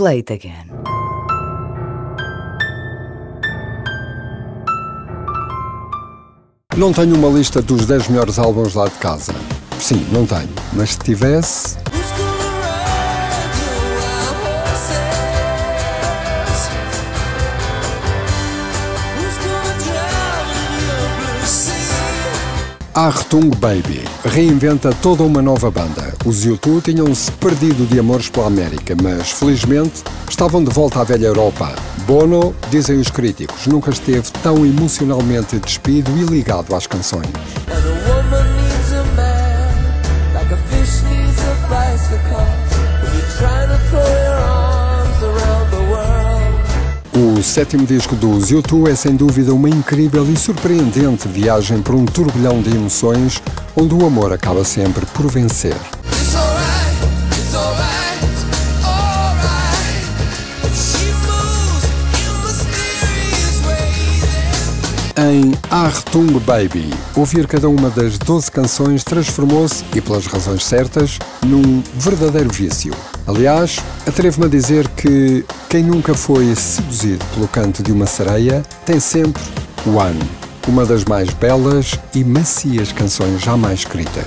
Play it again. Não tenho uma lista dos 10 melhores álbuns lá de casa. Sim, não tenho. Mas se tivesse. Artung Baby reinventa toda uma nova banda. Os U2 tinham-se perdido de amores pela América, mas felizmente estavam de volta à velha Europa. Bono, dizem os críticos, nunca esteve tão emocionalmente despido e ligado às canções. O sétimo disco dos U2 é sem dúvida uma incrível e surpreendente viagem por um turbilhão de emoções onde o amor acaba sempre por vencer. Em Artung Baby, ouvir cada uma das 12 canções transformou-se, e pelas razões certas, num verdadeiro vício. Aliás, atrevo-me a dizer que quem nunca foi seduzido pelo canto de uma sereia tem sempre One, uma das mais belas e macias canções jamais escritas.